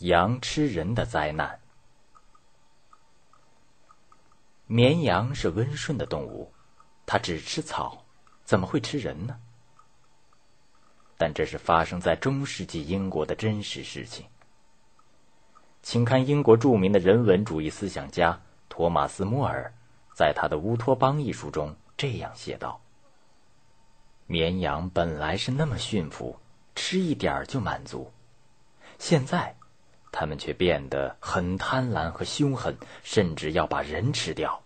羊吃人的灾难。绵羊是温顺的动物，它只吃草，怎么会吃人呢？但这是发生在中世纪英国的真实事情。请看英国著名的人文主义思想家托马斯·莫尔在他的《乌托邦》一书中这样写道：“绵羊本来是那么驯服，吃一点儿就满足，现在。”他们却变得很贪婪和凶狠，甚至要把人吃掉。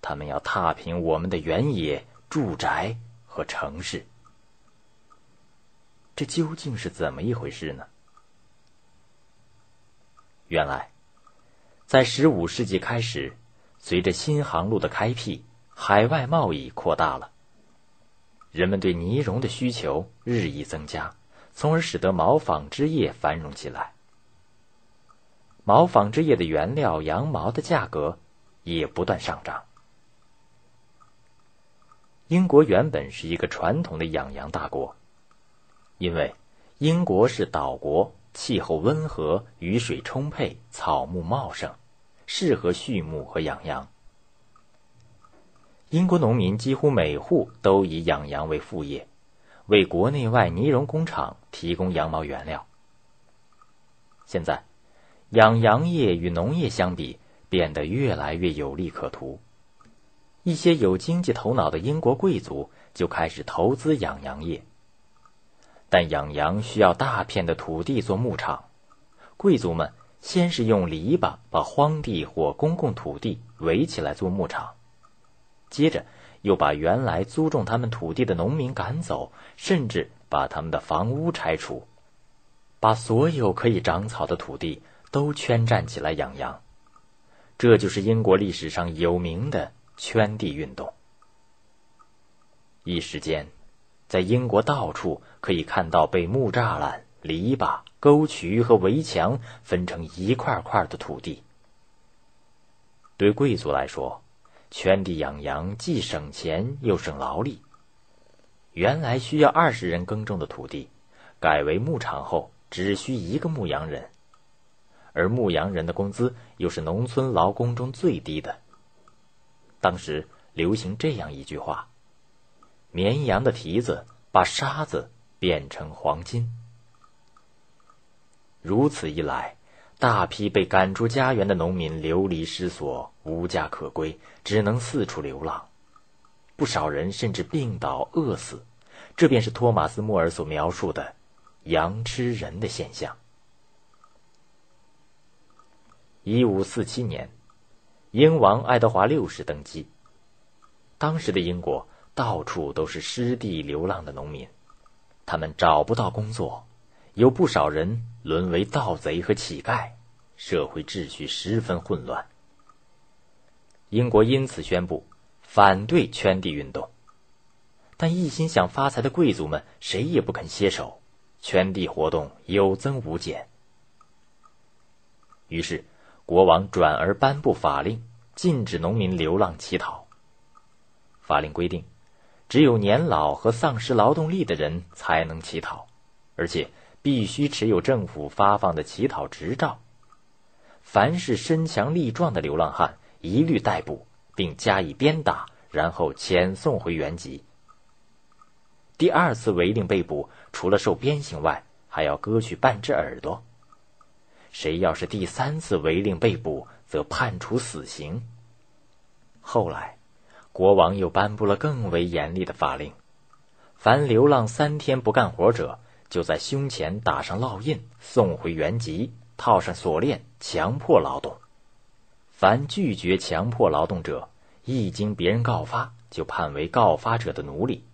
他们要踏平我们的原野、住宅和城市。这究竟是怎么一回事呢？原来，在十五世纪开始，随着新航路的开辟，海外贸易扩大了，人们对呢绒的需求日益增加，从而使得毛纺织业繁荣起来。毛纺织业的原料羊毛的价格也不断上涨。英国原本是一个传统的养羊大国，因为英国是岛国，气候温和，雨水充沛，草木茂盛，适合畜牧和养羊。英国农民几乎每户都以养羊为副业，为国内外呢绒工厂提供羊毛原料。现在。养羊业与农业相比，变得越来越有利可图。一些有经济头脑的英国贵族就开始投资养羊业。但养羊需要大片的土地做牧场，贵族们先是用篱笆把荒地或公共土地围起来做牧场，接着又把原来租种他们土地的农民赶走，甚至把他们的房屋拆除，把所有可以长草的土地。都圈站起来养羊，这就是英国历史上有名的圈地运动。一时间，在英国到处可以看到被木栅栏、篱笆、沟渠和围墙分成一块块的土地。对贵族来说，圈地养羊既省钱又省劳力。原来需要二十人耕种的土地，改为牧场后只需一个牧羊人。而牧羊人的工资又是农村劳工中最低的。当时流行这样一句话：“绵羊的蹄子把沙子变成黄金。”如此一来，大批被赶出家园的农民流离失所，无家可归，只能四处流浪。不少人甚至病倒、饿死。这便是托马斯·莫尔所描述的“羊吃人”的现象。一五四七年，英王爱德华六世登基。当时的英国到处都是失地流浪的农民，他们找不到工作，有不少人沦为盗贼和乞丐，社会秩序十分混乱。英国因此宣布反对圈地运动，但一心想发财的贵族们谁也不肯歇手，圈地活动有增无减。于是。国王转而颁布法令，禁止农民流浪乞讨。法令规定，只有年老和丧失劳动力的人才能乞讨，而且必须持有政府发放的乞讨执照。凡是身强力壮的流浪汉，一律逮捕并加以鞭打，然后遣送回原籍。第二次违令被捕，除了受鞭刑外，还要割去半只耳朵。谁要是第三次违令被捕，则判处死刑。后来，国王又颁布了更为严厉的法令：凡流浪三天不干活者，就在胸前打上烙印，送回原籍，套上锁链，强迫劳动；凡拒绝强迫劳动者，一经别人告发，就判为告发者的奴隶。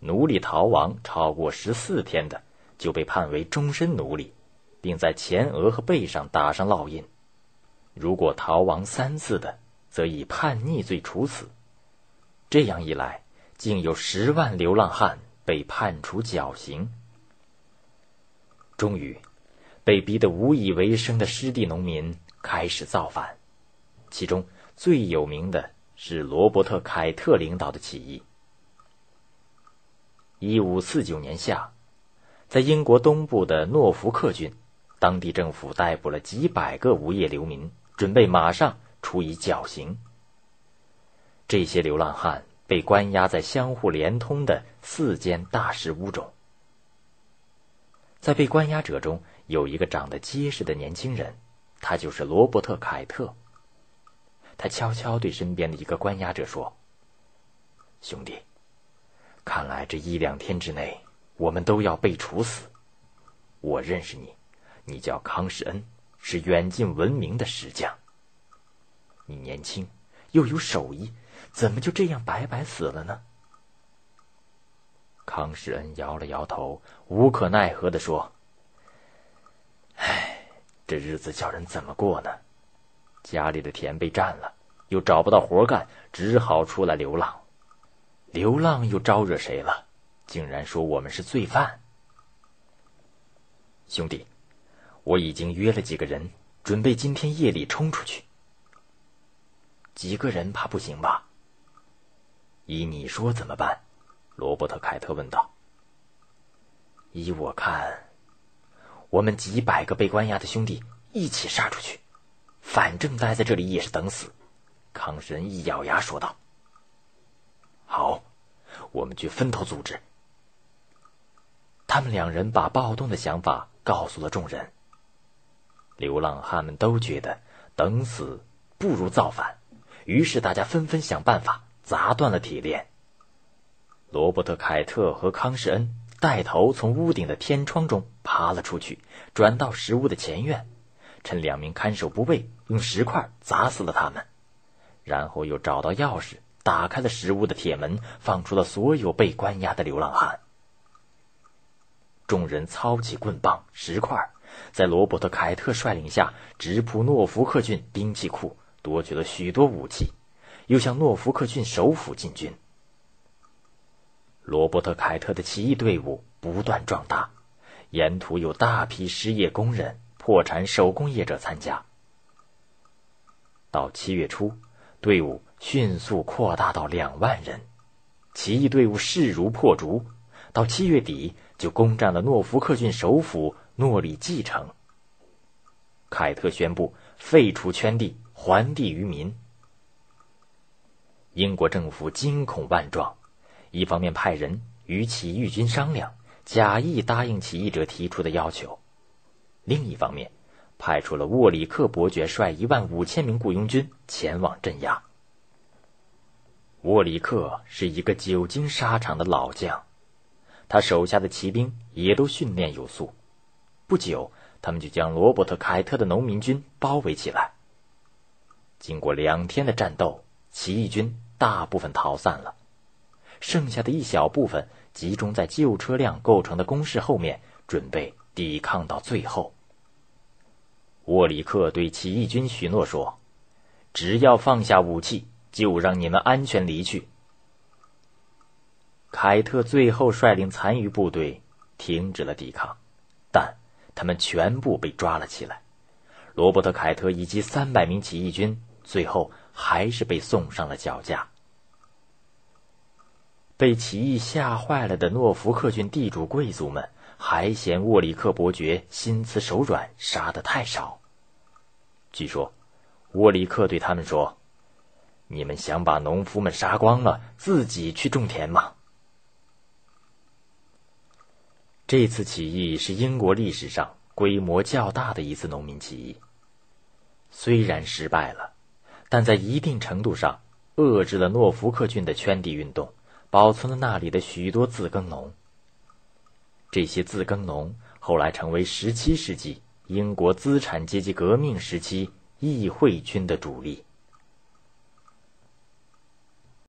奴隶逃亡超过十四天的，就被判为终身奴隶。并在前额和背上打上烙印。如果逃亡三次的，则以叛逆罪处死。这样一来，竟有十万流浪汉被判处绞刑。终于，被逼得无以为生的失地农民开始造反，其中最有名的是罗伯特·凯特领导的起义。一五四九年夏，在英国东部的诺福克郡。当地政府逮捕了几百个无业流民，准备马上处以绞刑。这些流浪汉被关押在相互连通的四间大石屋中。在被关押者中，有一个长得结实的年轻人，他就是罗伯特·凯特。他悄悄对身边的一个关押者说：“兄弟，看来这一两天之内，我们都要被处死。我认识你，你叫康世恩，是远近闻名的石匠。你年轻又有手艺，怎么就这样白白死了呢？”康世恩摇了摇头，无可奈何的说：“唉，这日子叫人怎么过呢？”家里的田被占了，又找不到活干，只好出来流浪。流浪又招惹谁了？竟然说我们是罪犯。兄弟，我已经约了几个人，准备今天夜里冲出去。几个人怕不行吧？依你说怎么办？罗伯特·凯特问道。依我看，我们几百个被关押的兄弟一起杀出去。反正待在这里也是等死，康神一咬牙说道：“好，我们去分头组织。”他们两人把暴动的想法告诉了众人。流浪汉们都觉得等死不如造反，于是大家纷纷想办法砸断了铁链。罗伯特·凯特和康世恩带头从屋顶的天窗中爬了出去，转到石屋的前院。趁两名看守不备，用石块砸死了他们，然后又找到钥匙，打开了石屋的铁门，放出了所有被关押的流浪汉。众人操起棍棒、石块，在罗伯特·凯特率领下，直扑诺福克郡兵器库，夺取了许多武器，又向诺福克郡首府进军。罗伯特·凯特的起义队伍不断壮大，沿途有大批失业工人。破产手工业者参加。到七月初，队伍迅速扩大到两万人，起义队伍势如破竹。到七月底，就攻占了诺福克郡首府诺里继承。凯特宣布废除圈地，还地于民。英国政府惊恐万状，一方面派人与起义军商量，假意答应起义者提出的要求。另一方面，派出了沃里克伯爵率一万五千名雇佣军前往镇压。沃里克是一个久经沙场的老将，他手下的骑兵也都训练有素。不久，他们就将罗伯特·凯特的农民军包围起来。经过两天的战斗，起义军大部分逃散了，剩下的一小部分集中在旧车辆构成的工事后面，准备。抵抗到最后，沃里克对起义军许诺说：“只要放下武器，就让你们安全离去。”凯特最后率领残余部队停止了抵抗，但他们全部被抓了起来。罗伯特·凯特以及三百名起义军最后还是被送上了绞架。被起义吓坏了的诺福克郡地主贵族们。还嫌沃里克伯爵心慈手软，杀的太少。据说，沃里克对他们说：“你们想把农夫们杀光了，自己去种田吗？”这次起义是英国历史上规模较大的一次农民起义。虽然失败了，但在一定程度上遏制了诺福克郡的圈地运动，保存了那里的许多自耕农。这些自耕农后来成为17世纪英国资产阶级革命时期议会军的主力。